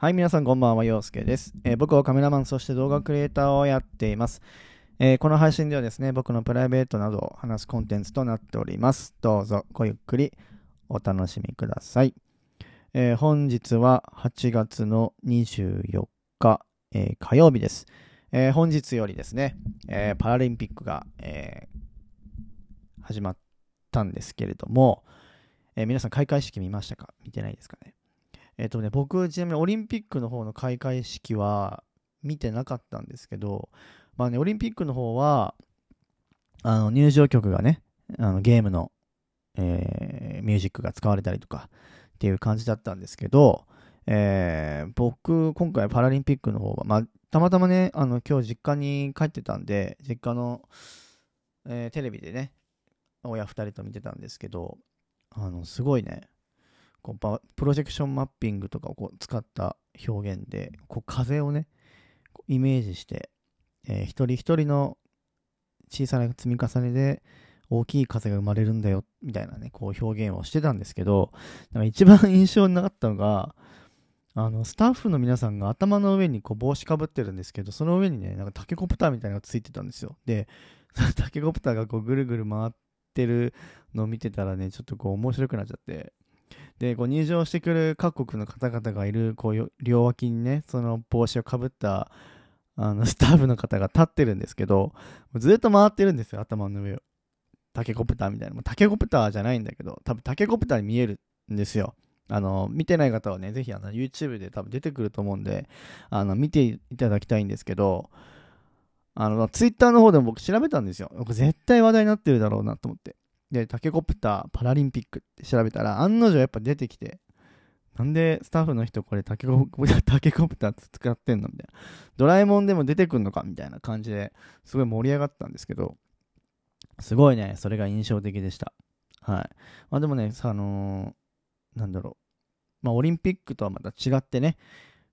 はい、皆さんこんばんは、陽介です、えー僕はカメラマン、そして動画クリエイターをやっています。えーこの配信ではですね、僕のプライベートなどを話すコンテンツとなっております。どうぞごゆっくりお楽しみください。えー本日は8月の24日、え火曜日です。え本日よりですね、えーパラリンピックが、え始まったんですけれども、え皆さん開会式見ましたか？見てないですかね？えっ、とね、僕、ちなみにオリンピックの方の開会式は見てなかったんですけど、まあね、オリンピックの方は、あの、入場曲がね、あのゲームの、えーミュージックが使われたりとかっていう感じだったんですけど、えー僕、今回パラリンピックの方は、まあ、たまたまね、あの、今日実家に帰ってたんで、実家の、えーテレビでね、親二人と見てたんですけど、あの、すごいね、こうプロジェクションマッピングとかをこう使った表現でこう風をねこうイメージして、えー一人一人の小さな積み重ねで大きい風が生まれるんだよみたいなねこう表現をしてたんですけどなんか一番印象になかったのがあのスタッフの皆さんが頭の上にこう帽子かぶってるんですけどその上にねなんかタケコプターみたいなのがついてたんですよ。でそのタケコプターがこうぐるぐる回ってるのを見てたらねちょっとこう面白くなっちゃってでこう入場してくる各国の方々がいるこう両脇にねその帽子をかぶったあの スタッフの方が立ってるんですけどずっと回ってるんですよ頭の上を。タケコプターみたいな。もうタケコプターじゃないんだけど多分タケコプターに見えるんですよ。あの見てない方はねぜひあの YouTube で多分出てくると思うんであの見ていただきたいんですけどあの Twitter の方でも僕調べたんですよ。僕絶対話題になってるだろうなと思って。で、タケコプターパラリンピックって調べたら、案の定やっぱ出てきて、なんでスタッフの人これタケコプター、タケコプター使ってんのみたいな。ドラえもんでも出てくんのかみたいな感じですごい盛り上がったんですけど、すごいね、それが印象的でした。はい。まあでもね、さあのーなんだろう。まあオリンピックとはまた違ってね、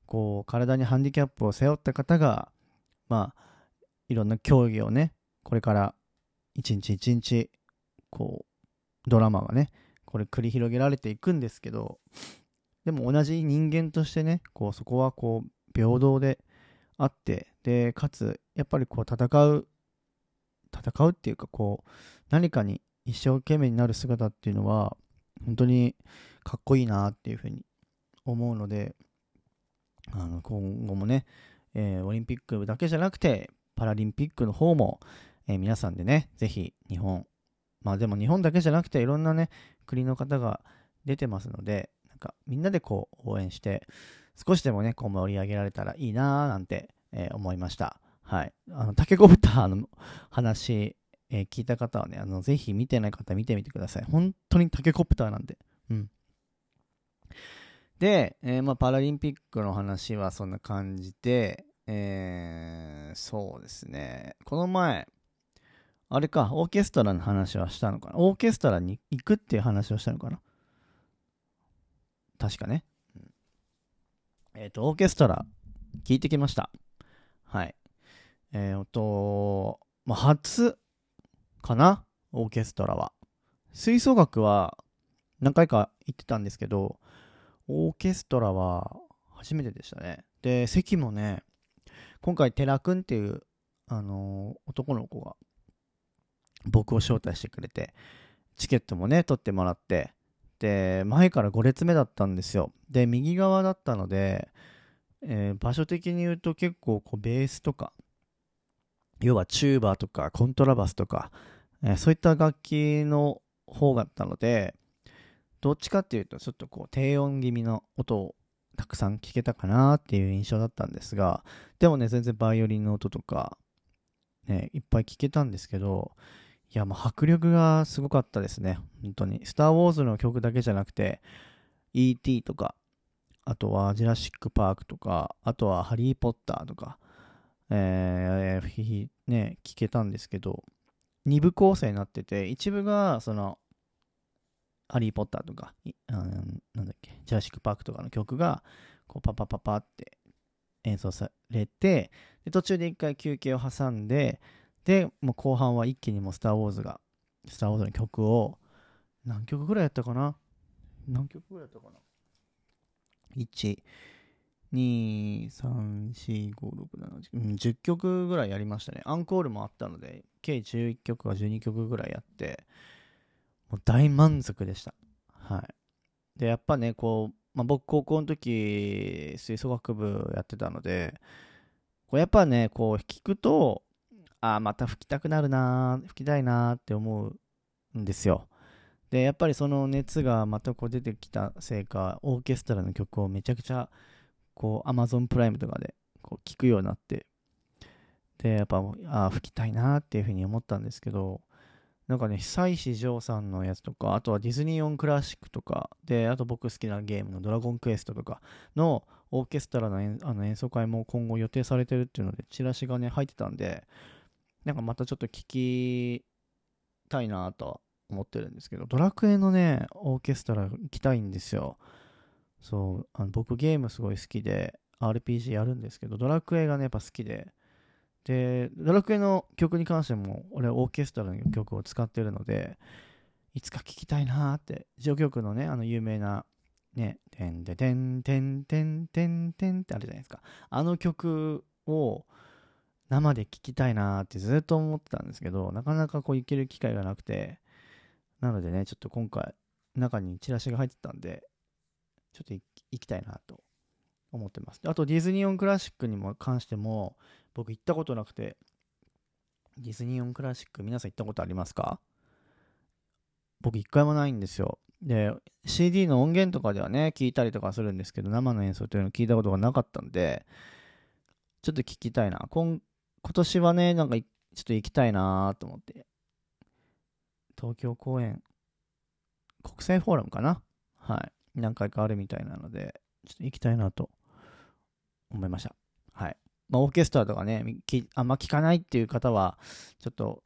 こう、体にハンディキャップを背負った方が、まあ、いろんな競技をね、これから一日一日こうドラマがねこれ繰り広げられていくんですけどでも同じ人間としてねこうそこはこう平等であってでかつやっぱりこう戦う戦うっていうかこう何かに一生懸命になる姿っていうのは本当にかっこいいなっていうふうに思うのであの今後もね、えーオリンピックだけじゃなくてパラリンピックの方も、えー皆さんでねぜひ日本まあでも日本だけじゃなくていろんなね国の方が出てますのでなんかみんなでこう応援して少しでもねこう盛り上げられたらいいなーなんて、えー思いました。はい。あのタケコプターの話、えー聞いた方はねあのぜひ見てない方見てみてください。本当にタケコプターなんで。うん。で、えーまあ、パラリンピックの話はそんな感じで、えーそうですね。この前あれか、オーケストラの話はしたのかな？オーケストラに行くっていう話をしたのかな？確かね。えっ、と、オーケストラ、聞いてきました。はい。えっ、と、まあ、初かな？オーケストラは。吹奏楽は何回か行ってたんですけど、オーケストラは初めてでしたね。で、席もね、今回、寺くんっていう、あのー男の子が僕を招待してくれてチケットもね取ってもらってで前から5列目だったんですよ。で右側だったので、えー場所的に言うと結構こうベースとか要はチューバーとかコントラバスとか、えーそういった楽器の方だったのでどっちかっていうとちょっとこう低音気味の音をたくさん聞けたかなっていう印象だったんですがでもね全然バイオリンの音とかねいっぱい聞けたんですけどいや、もう迫力がすごかったですね。本当に。スター・ウォーズの曲だけじゃなくて、E.T. とか、あとはジュラシック・パークとか、あとはハリー・ポッターとか、えー、ひひね、聞けたんですけど、2部構成になってて、一部が、その、ハリー・ポッターとか、なんだっけ、ジュラシック・パークとかの曲が、こう、パパパパって演奏されて、で途中で一回休憩を挟んで、で、もう後半は一気にもうスター・ウォーズが、スター・ウォーズの曲を、何曲ぐらいやったかな？何曲ぐらいやったかな ?1、2、3、4、5、6、7、うん、10曲ぐらいやりましたね。アンコールもあったので、計11曲か12曲ぐらいやって、もう大満足でした。はい。で、やっぱね、こう、まあ、僕高校の時、吹奏楽部やってたので、こうやっぱね、こう聞くと、あ、また吹きたくなるな吹きたいなって思うんですよ。で、やっぱりその熱がまたこう出てきたせいか、オーケストラの曲をめちゃくちゃ、こう、Amazon プライムとかでこう聞くようになって、で、やっぱ、ああ、吹きたいなっていうふうに思ったんですけど、なんかね、久石譲さんのやつとか、あとはディズニーオンクラシックとか、で、あと僕好きなゲームのドラゴンクエストとかのオーケストラのあの演奏会も今後予定されてるっていうので、チラシがね、入ってたんで、なんかまたちょっと聞きたいなと思ってるんですけど、ドラクエのね、オーケストラ行きたいんですよ。そう、あの僕ゲームすごい好きで、RPG やるんですけど、ドラクエがね、やっぱ好きで、で、ドラクエの曲に関しても、俺オーケストラの曲を使ってるので、いつか聴きたいなーって、序曲のね、あの有名な、ね、てんててんてんてんてんてんってあるじゃないですか。あの曲を生で聴きたいなーってずっと思ってたんですけど、なかなかこう行ける機会がなくて、なのでね、ちょっと今回、中にチラシが入ってたんで、ちょっと行きたいなと思ってます。あとディズニーオンクラシックにも関しても僕行ったことなくてディズニーオンクラシック皆さん行ったことありますか？僕一回もないんですよ。で、CD の音源とかではね、聞いたりとかするんですけど、生の演奏というのを聞いたことがなかったんで、ちょっと聞きたいな。今今年はね、なんかちょっと行きたいなと思って。東京公演、国際フォーラムかな？はい。何回かあるみたいなので、ちょっと行きたいなと思いました。はい。まあ、オーケストラとかね、あんま聞かないっていう方は、ちょっと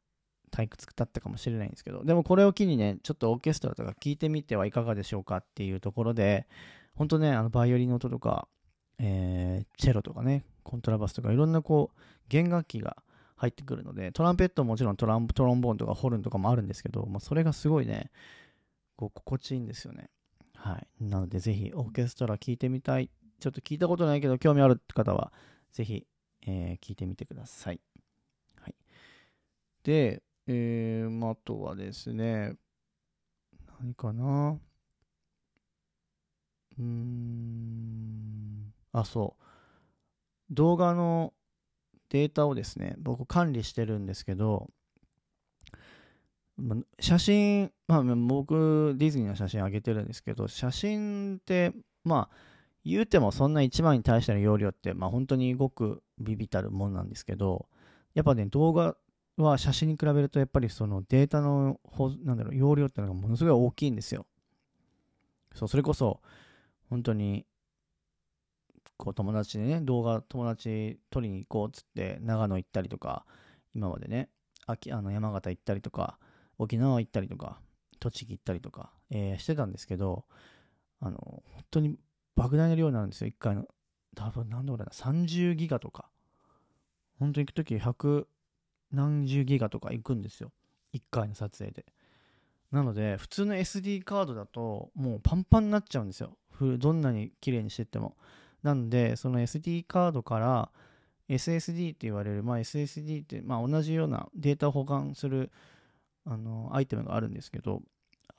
退屈だったかもしれないんですけど、でもこれを機にね、ちょっとオーケストラとか聞いてみてはいかがでしょうかっていうところで、本当ね、あのバイオリンの音とか、えー、チェロとかね、コントラバスとかいろんなこう、弦楽器が入ってくるので、トランペットももちろんトラントロンボーンとかホルンとかもあるんですけど、まあ、それがすごいね、こう心地いいんですよね。はい。なので、ぜひ、オーケストラ聴いてみたい。ちょっと聞いたことないけど、興味ある方は、ぜひ、えー、聞いてみてください。はい。で、えー、あとはですね、何かな？うーん、あ、そう。動画のデータをですね、僕管理してるんですけど、写真、まあ、僕、ディズニーの写真あげてるんですけど、写真って、まあ、言うてもそんな1枚に対しての容量って、まあ、本当にごくビビたるもんなんですけど、やっぱね、動画は写真に比べると、やっぱりそのデータの、なんだろう、容量ってのがものすごい大きいんですよ。そう、それこそ、本当に、こう友達でね、動画友達撮りに行こうっつって長野行ったりとか、今までね、秋あの山形行ったりとか、沖縄行ったりとか、栃木行ったりとか、えー、してたんですけど、あの、本当に莫大な量になるんですよ、1回の。多分、なんだろうな、30ギガとか。本当に行くとき100何十ギガとか行くんですよ。1回の撮影で。なので、普通の SD カードだと、もうパンパンになっちゃうんですよ。どんなに綺麗にしてても。なんで、その SD カードから SSD って言われる、まあ、SSD って、まあ、同じようなデータを保管するあの、アイテムがあるんですけど、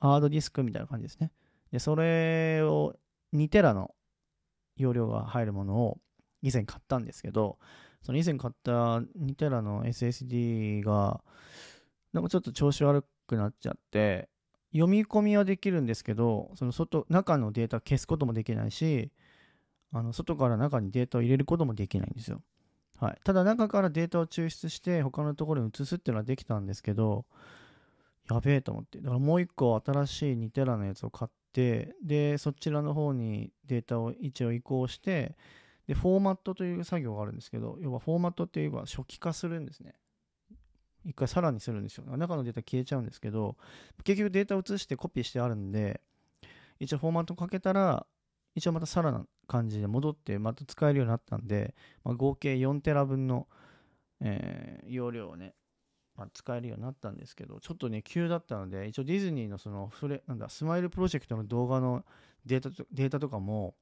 ハードディスクみたいな感じですね。で、それを2テラの容量が入るものを以前買ったんですけど、その以前買った2テラの SSD が、なんかちょっと調子悪くなっちゃって、読み込みはできるんですけど、その外、中のデータ消すこともできないし、あの外から中にデータを入れることもできないんですよ。はい。ただ中からデータを抽出して他のところに移すっていうのはできたんですけど、やべえと思って。だからもう一個新しい2テラのやつを買って、で、そちらの方にデータを一応移行して、で、フォーマットという作業があるんですけど、要はフォーマットっていうのは初期化するんですね。一回さらにするんですよ。中のデータ消えちゃうんですけど、結局データを移してコピーしてあるんで、一応フォーマットかけたら、一応またさらな感じで戻ってまた使えるようになったんで、まあ、合計4テラ分の、えー、容量をね、まあ、使えるようになったんですけど、ちょっとね、急だったので、一応ディズニーのそのフレ、なんだ、スマイルプロジェクトの動画のデータとデータとかも、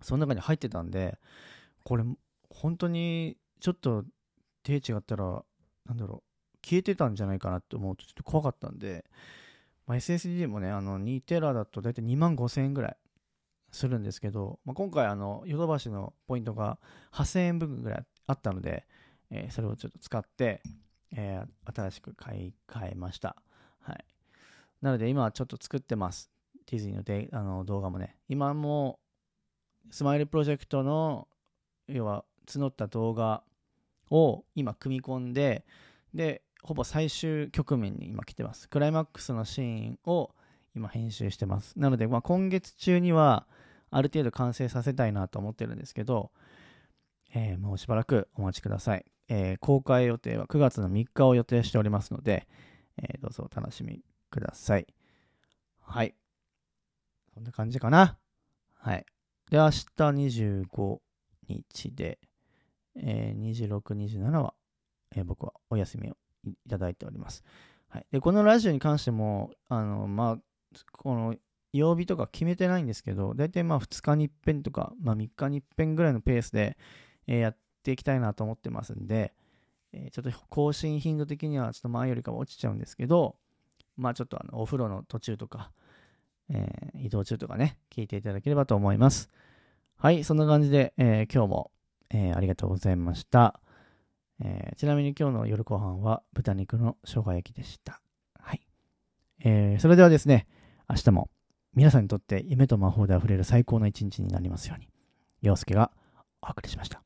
その中に入ってたんで、これ、本当にちょっと手違ったら、なんだろう、消えてたんじゃないかなって思うとちょっと怖かったんで、まあ、SSD もね、あの2テラだと大体2万5000円ぐらいするんですけど、まあ、今回、あの、ヨドバシのポイントが8000円分ぐらいあったので、えー、それをちょっと使って、えー、新しく買い替えました。はい。なので今ちょっと作ってます。ディズニーのであの動画もね。今もスマイルプロジェクトの要は募った動画を今組み込んで、で、ほぼ最終局面に今来てます。クライマックスのシーンを今編集してます。なので、まあ、今月中にはある程度完成させたいなと思ってるんですけど、えー、もうしばらくお待ちください。えー、公開予定は9月の3日を予定しておりますので、えー、どうぞお楽しみください。はい。そんな感じかな。はい。で、明日25日で、えー、26、27は、えー、僕はお休みをいただいております。はい。で、このラジオに関しても、あの、まあ、この曜日とか決めてないんですけど、大体まあ2日に一遍とか、まあ3日に一遍ぐらいのペースで、え、やっていきたいなと思ってますんで、え、ちょっと更新頻度的にはちょっと前よりかは落ちちゃうんですけど、まあちょっとあのお風呂の途中とか、えー、移動中とかね、聞いていただければと思います。はい、そんな感じで、え、今日も、え、ありがとうございました。えちなみに今日の夜ご飯は豚肉の生姜焼きでした。はい。えそれではですね、明日も皆さんにとって夢と魔法で溢れる最高の一日になりますように、陽介がお送りしました。